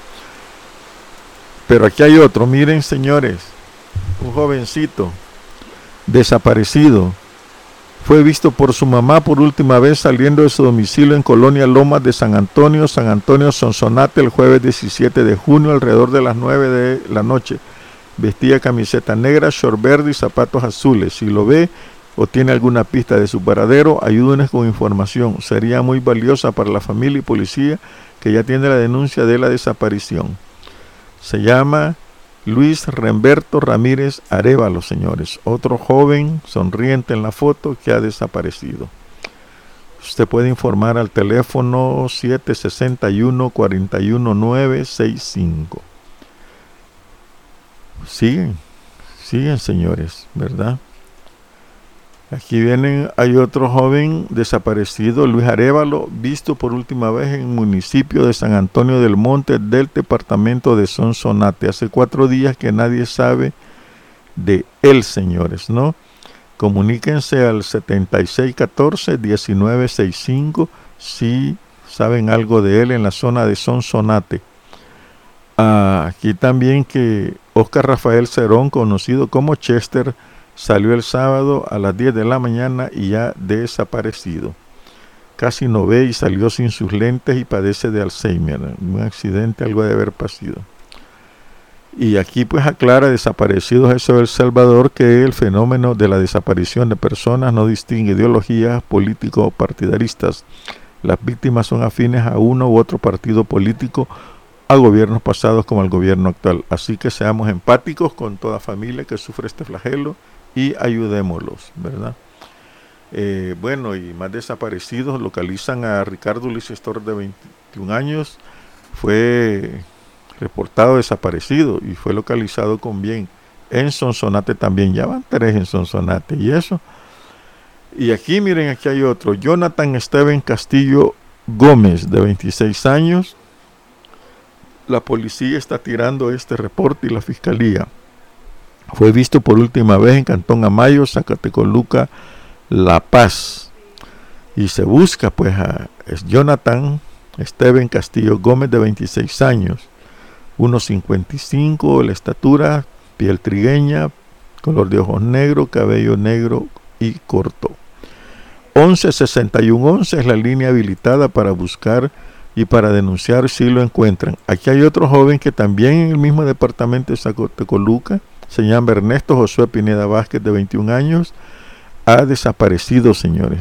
Pero aquí hay otro, miren señores, un jovencito desaparecido. Fue visto por su mamá por última vez saliendo de su domicilio en Colonia Lomas de San Antonio, San Antonio Sonsonate, el jueves 17 de junio, alrededor de las 9 de la noche. Vestía camiseta negra, short verde y zapatos azules. Si lo ve o tiene alguna pista de su paradero, ayúdenos con información. Sería muy valiosa para la familia y policía que ya tiene la denuncia de la desaparición. Se llama Luis Remberto Ramírez Arevalo, señores. Otro joven sonriente en la foto que ha desaparecido. Usted puede informar al teléfono 761-41965. Siguen, siguen, señores, ¿verdad? Aquí vienen, hay otro joven desaparecido, Luis Arevalo, visto por última vez en el municipio de San Antonio del Monte del departamento de Sonsonate. Hace cuatro días que nadie sabe de él, señores, ¿no? Comuníquense al 7614-1965 si saben algo de él en la zona de Sonsonate. Ah, aquí también que Oscar Rafael Cerón, conocido como Chester, Salió el sábado a las 10 de la mañana y ya desaparecido. Casi no ve y salió sin sus lentes y padece de Alzheimer. Un accidente, algo de haber pasado. Y aquí pues aclara desaparecidos eso El Salvador que el fenómeno de la desaparición de personas no distingue ideologías políticos o partidaristas. Las víctimas son afines a uno u otro partido político, a gobiernos pasados como al gobierno actual. Así que seamos empáticos con toda familia que sufre este flagelo y ayudémoslos, ¿verdad? Eh, bueno, y más desaparecidos localizan a Ricardo Ulises Torres de 21 años, fue reportado desaparecido y fue localizado con bien en Sonsonate también, ya van tres en Sonsonate y eso. Y aquí miren, aquí hay otro, Jonathan Steven Castillo Gómez de 26 años. La policía está tirando este reporte y la fiscalía. Fue visto por última vez en Cantón Amayo, Zacatecoluca, La Paz. Y se busca pues a Jonathan Esteban Castillo Gómez de 26 años, 1.55 la estatura, piel trigueña, color de ojos negro, cabello negro y corto. 116111 es la línea habilitada para buscar y para denunciar si lo encuentran. Aquí hay otro joven que también en el mismo departamento de Zacatecoluca se llama Ernesto Josué Pineda Vázquez, de 21 años, ha desaparecido, señores.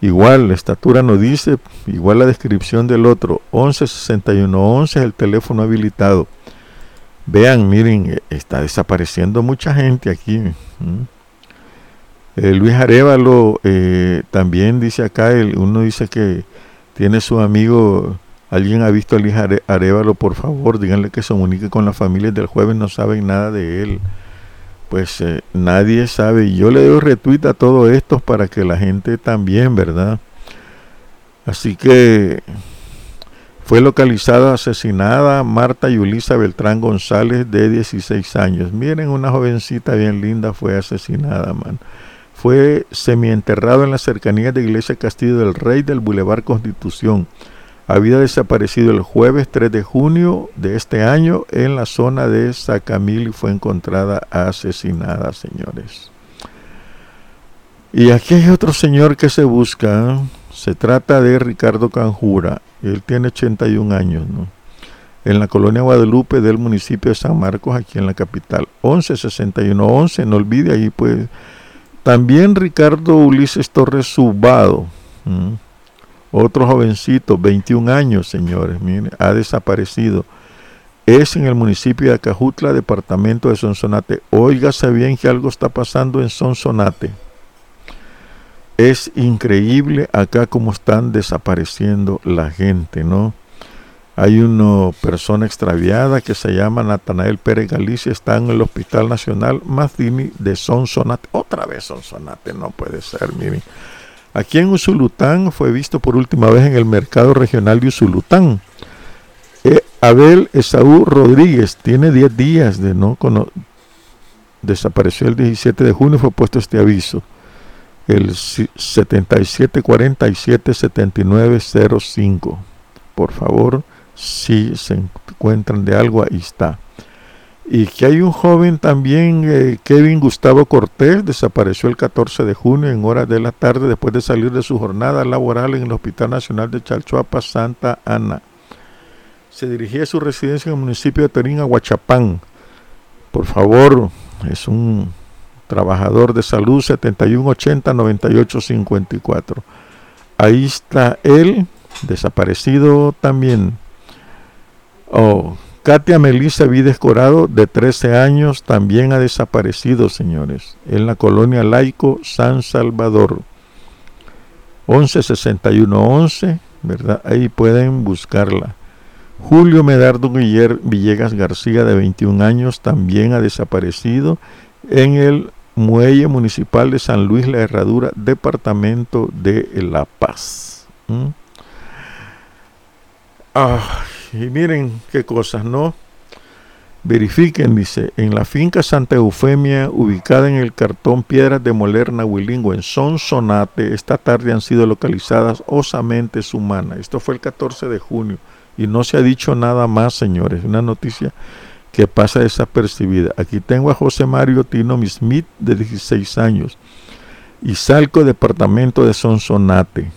Igual, la estatura no dice, igual la descripción del otro, 116111 es el teléfono habilitado. Vean, miren, está desapareciendo mucha gente aquí. Eh, Luis Arevalo eh, también dice acá, uno dice que tiene su amigo ¿Alguien ha visto a Luis Arevalo? Por favor, díganle que se comunique con las familias del jueves, no saben nada de él. Pues eh, nadie sabe. Yo le doy retweet a todo esto para que la gente también, ¿verdad? Así que fue localizada, asesinada Marta Yulisa Beltrán González de 16 años. Miren, una jovencita bien linda fue asesinada, man. Fue semienterrado en las cercanías de Iglesia Castillo del Rey del Boulevard Constitución había desaparecido el jueves 3 de junio de este año en la zona de Sacamil y fue encontrada asesinada, señores. Y aquí hay otro señor que se busca. Se trata de Ricardo Canjura. Él tiene 81 años, ¿no? En la colonia Guadalupe del municipio de San Marcos, aquí en la capital. 116111, no olvide ahí pues. También Ricardo Ulises Torres Subado. Otro jovencito, 21 años, señores, miren, ha desaparecido. Es en el municipio de Acajutla, departamento de Sonsonate. Óigase bien que algo está pasando en Sonsonate. Es increíble acá cómo están desapareciendo la gente, ¿no? Hay una persona extraviada que se llama Natanael Pérez Galicia, está en el Hospital Nacional Mazdini de Sonsonate. Otra vez Sonsonate, no puede ser, miren. Aquí en Usulután fue visto por última vez en el mercado regional de Usulután. Eh, Abel Esaú Rodríguez tiene 10 días de no desapareció el 17 de junio fue puesto este aviso. El 77477905. Por favor, si se encuentran de algo, ahí está. Y que hay un joven también, eh, Kevin Gustavo Cortés, desapareció el 14 de junio en horas de la tarde después de salir de su jornada laboral en el Hospital Nacional de Chalchuapa, Santa Ana. Se dirigía a su residencia en el municipio de Torín, Aguachapán. Por favor, es un trabajador de salud 7180-9854. Ahí está él, desaparecido también. Oh, Katia Melissa Vides Corado, de 13 años, también ha desaparecido, señores, en la colonia laico San Salvador. 116111, ¿verdad? Ahí pueden buscarla. Julio Medardo Villegas García, de 21 años, también ha desaparecido en el muelle municipal de San Luis La Herradura, departamento de La Paz. ¿Mm? Ah, y miren qué cosas, ¿no? Verifiquen, dice, en la finca Santa Eufemia, ubicada en el cartón Piedras de Moler, Nahuilingo, en Sonsonate, esta tarde han sido localizadas osamente humanas. Esto fue el 14 de junio y no se ha dicho nada más, señores. Una noticia que pasa desapercibida. Aquí tengo a José Mario Tino Smith, de 16 años, y Salco, departamento de Sonsonate.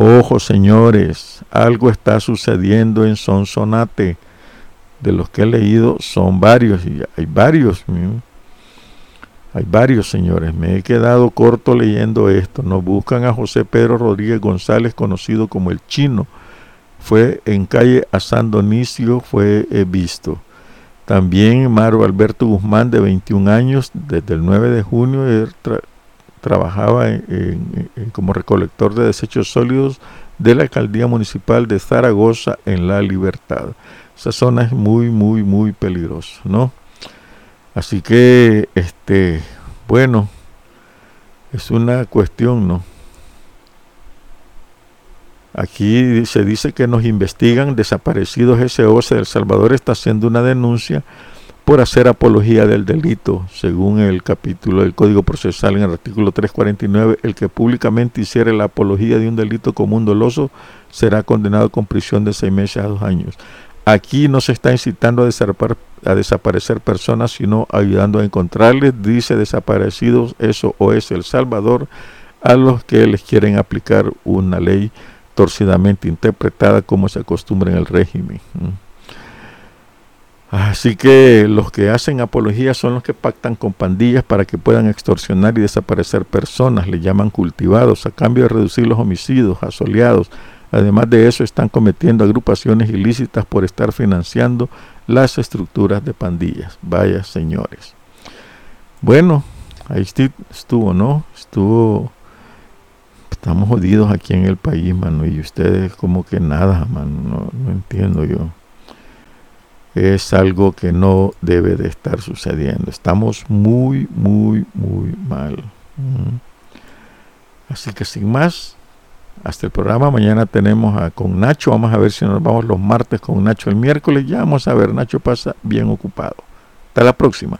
Ojo, señores, algo está sucediendo en Sonsonate. de los que he leído son varios, y hay varios, hay varios señores. Me he quedado corto leyendo esto. Nos buscan a José Pedro Rodríguez González, conocido como el chino. Fue en calle a San Donicio, fue eh, visto. También Maro Alberto Guzmán, de 21 años, desde el 9 de junio, trabajaba como recolector de desechos sólidos de la alcaldía municipal de Zaragoza en La Libertad. Esa zona es muy, muy, muy peligrosa, ¿no? Así que, este, bueno, es una cuestión, ¿no? Aquí se dice que nos investigan desaparecidos SOS de El Salvador está haciendo una denuncia por hacer apología del delito, según el capítulo del Código Procesal en el artículo 349, el que públicamente hiciera la apología de un delito común doloso será condenado con prisión de seis meses a dos años. Aquí no se está incitando a, desaparecer personas, sino ayudando a encontrarles, dice desaparecidos, eso o es El Salvador, a los que les quieren aplicar una ley torcidamente interpretada como se acostumbra en el régimen. Así que los que hacen apología son los que pactan con pandillas para que puedan extorsionar y desaparecer personas, le llaman cultivados, a cambio de reducir los homicidios, asoleados. Además de eso, están cometiendo agrupaciones ilícitas por estar financiando las estructuras de pandillas. Vaya señores. Bueno, ahí estuvo, ¿no? Estuvo. Estamos jodidos aquí en el país, mano, y ustedes como que nada, mano, no entiendo yo es algo que no debe de estar sucediendo. Estamos muy, muy, muy mal. Mm. Así que sin más, hasta el programa. Mañana tenemos a, con Nacho. Vamos a ver si nos vamos los martes con Nacho el miércoles. Ya vamos a ver. Nacho pasa bien ocupado. Hasta la próxima.